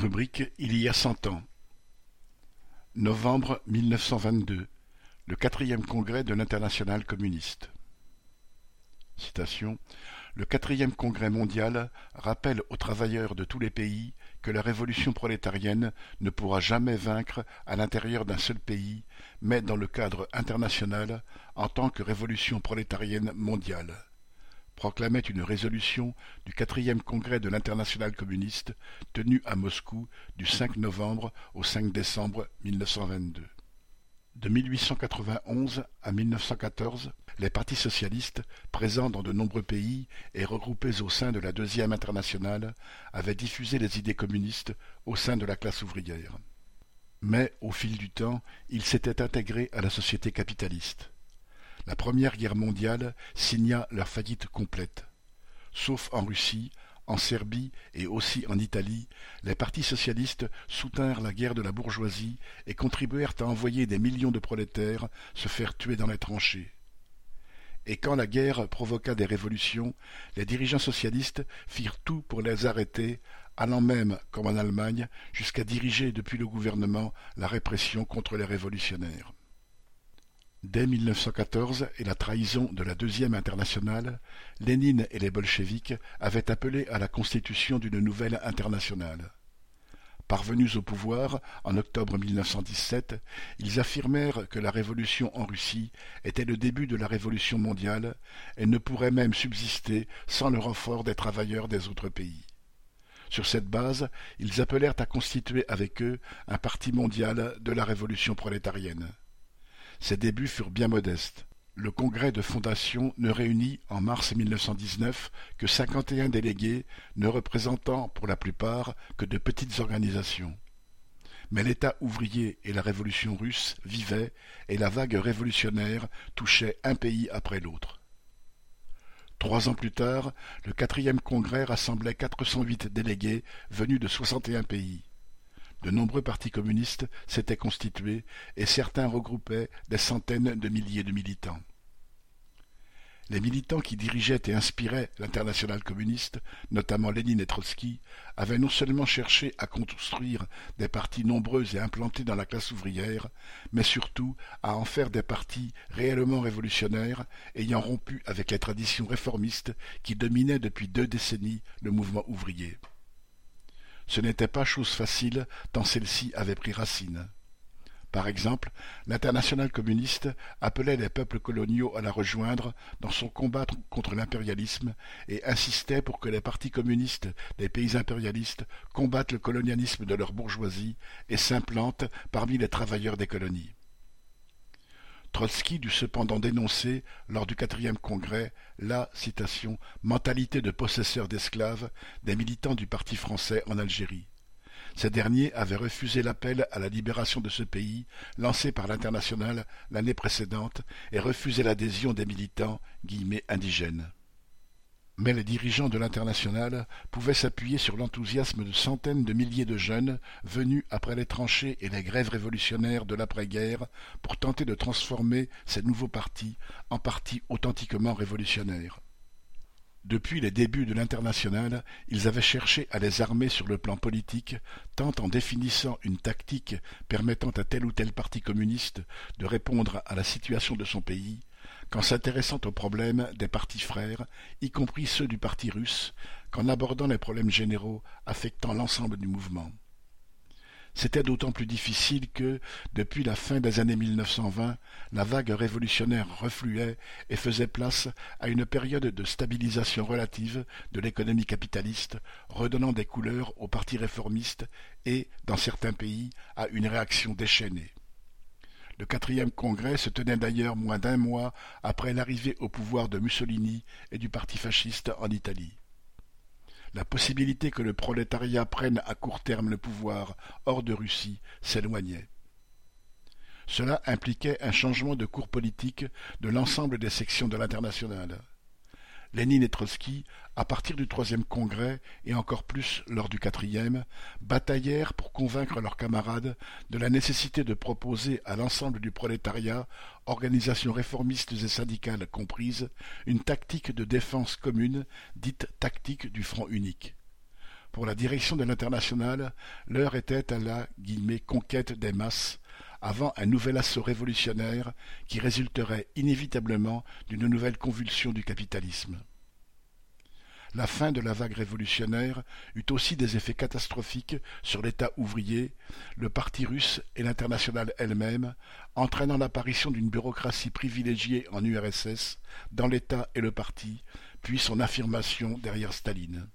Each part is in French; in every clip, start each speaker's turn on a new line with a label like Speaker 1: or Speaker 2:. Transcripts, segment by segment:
Speaker 1: Rubrique Il y a cent ans. Novembre mille neuf cent vingt-deux. Le quatrième congrès de l'Internationale communiste. Le quatrième congrès mondial rappelle aux travailleurs de tous les pays que la révolution prolétarienne ne pourra jamais vaincre à l'intérieur d'un seul pays, mais dans le cadre international en tant que révolution prolétarienne mondiale proclamait une résolution du quatrième congrès de l'Internationale communiste tenu à Moscou du 5 novembre au 5 décembre 1922. De 1891 à 1914, les partis socialistes, présents dans de nombreux pays et regroupés au sein de la Deuxième Internationale, avaient diffusé les idées communistes au sein de la classe ouvrière. Mais, au fil du temps, ils s'étaient intégrés à la société capitaliste. La Première Guerre mondiale signa leur faillite complète. Sauf en Russie, en Serbie et aussi en Italie, les partis socialistes soutinrent la guerre de la bourgeoisie et contribuèrent à envoyer des millions de prolétaires se faire tuer dans les tranchées. Et quand la guerre provoqua des révolutions, les dirigeants socialistes firent tout pour les arrêter, allant même, comme en Allemagne, jusqu'à diriger depuis le gouvernement la répression contre les révolutionnaires. Dès 1914 et la trahison de la Deuxième Internationale, Lénine et les bolcheviks avaient appelé à la constitution d'une nouvelle internationale. Parvenus au pouvoir en octobre 1917, ils affirmèrent que la révolution en Russie était le début de la révolution mondiale et ne pourrait même subsister sans le renfort des travailleurs des autres pays. Sur cette base, ils appelèrent à constituer avec eux un parti mondial de la révolution prolétarienne. Ses débuts furent bien modestes. Le congrès de fondation ne réunit en mars 1919 que cinquante et un délégués, ne représentant pour la plupart que de petites organisations. Mais l'État ouvrier et la révolution russe vivaient et la vague révolutionnaire touchait un pays après l'autre. Trois ans plus tard, le quatrième congrès rassemblait quatre cent huit délégués venus de soixante et un pays. De nombreux partis communistes s'étaient constitués et certains regroupaient des centaines de milliers de militants. Les militants qui dirigeaient et inspiraient l'internationale communiste, notamment Lénine et Trotsky, avaient non seulement cherché à construire des partis nombreux et implantés dans la classe ouvrière, mais surtout à en faire des partis réellement révolutionnaires, ayant rompu avec les traditions réformistes qui dominaient depuis deux décennies le mouvement ouvrier. Ce n'était pas chose facile tant celle-ci avait pris racine. Par exemple, l'internationale communiste appelait les peuples coloniaux à la rejoindre dans son combat contre l'impérialisme et insistait pour que les partis communistes des pays impérialistes combattent le colonialisme de leur bourgeoisie et s'implantent parmi les travailleurs des colonies. Trotsky dut cependant dénoncer, lors du quatrième congrès, la citation, mentalité de possesseurs d'esclaves des militants du Parti français en Algérie. Ces derniers avaient refusé l'appel à la libération de ce pays lancé par l'Internationale l'année précédente et refusé l'adhésion des militants indigènes mais les dirigeants de l'Internationale pouvaient s'appuyer sur l'enthousiasme de centaines de milliers de jeunes venus après les tranchées et les grèves révolutionnaires de l'après-guerre pour tenter de transformer ces nouveaux partis en partis authentiquement révolutionnaires. Depuis les débuts de l'Internationale, ils avaient cherché à les armer sur le plan politique, tant en définissant une tactique permettant à tel ou tel parti communiste de répondre à la situation de son pays, qu'en s'intéressant aux problèmes des partis frères, y compris ceux du parti russe, qu'en abordant les problèmes généraux affectant l'ensemble du mouvement. C'était d'autant plus difficile que, depuis la fin des années 1920, la vague révolutionnaire refluait et faisait place à une période de stabilisation relative de l'économie capitaliste, redonnant des couleurs aux partis réformistes et, dans certains pays, à une réaction déchaînée. Le quatrième congrès se tenait d'ailleurs moins d'un mois après l'arrivée au pouvoir de Mussolini et du parti fasciste en Italie. La possibilité que le prolétariat prenne à court terme le pouvoir hors de Russie s'éloignait. Cela impliquait un changement de cours politique de l'ensemble des sections de l'internationale. Lénine et Trotsky, à partir du troisième congrès et encore plus lors du quatrième, bataillèrent pour convaincre leurs camarades de la nécessité de proposer à l'ensemble du prolétariat, organisations réformistes et syndicales comprises, une tactique de défense commune, dite tactique du front unique. Pour la direction de l'Internationale, l'heure était à la « conquête des masses », avant un nouvel assaut révolutionnaire qui résulterait inévitablement d'une nouvelle convulsion du capitalisme. La fin de la vague révolutionnaire eut aussi des effets catastrophiques sur l'État ouvrier, le Parti russe et l'Internationale elle-même, entraînant l'apparition d'une bureaucratie privilégiée en URSS, dans l'État et le Parti, puis son affirmation derrière Staline.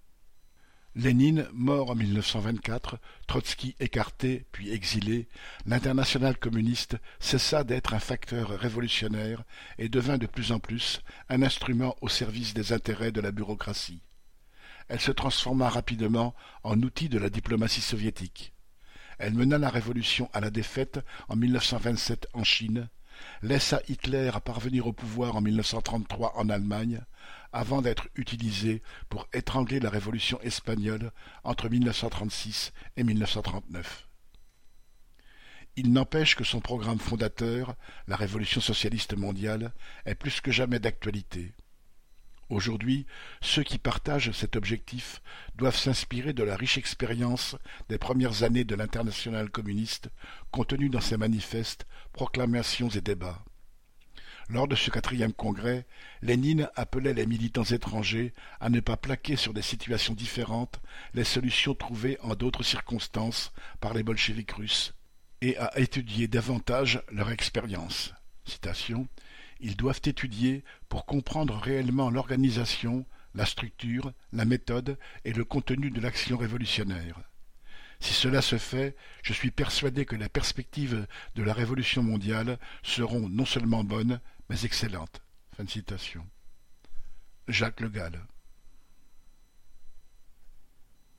Speaker 1: Lénine, mort en 1924, Trotsky écarté puis exilé, l'internationale communiste cessa d'être un facteur révolutionnaire et devint de plus en plus un instrument au service des intérêts de la bureaucratie. Elle se transforma rapidement en outil de la diplomatie soviétique. Elle mena la révolution à la défaite en 1927 en Chine, laissa Hitler parvenir au pouvoir en 1933 en Allemagne, avant d'être utilisé pour étrangler la révolution espagnole entre 1936 et 1939. Il n'empêche que son programme fondateur, la révolution socialiste mondiale, est plus que jamais d'actualité. Aujourd'hui, ceux qui partagent cet objectif doivent s'inspirer de la riche expérience des premières années de l'internationale communiste contenue dans ses manifestes, proclamations et débats. Lors de ce quatrième congrès, Lénine appelait les militants étrangers à ne pas plaquer sur des situations différentes les solutions trouvées en d'autres circonstances par les bolcheviks russes et à étudier davantage leur expérience. Ils doivent étudier pour comprendre réellement l'organisation, la structure, la méthode et le contenu de l'action révolutionnaire. Si cela se fait, je suis persuadé que les perspectives de la révolution mondiale seront non seulement bonnes, mais excellentes. Fin de citation. Jacques Le Gall.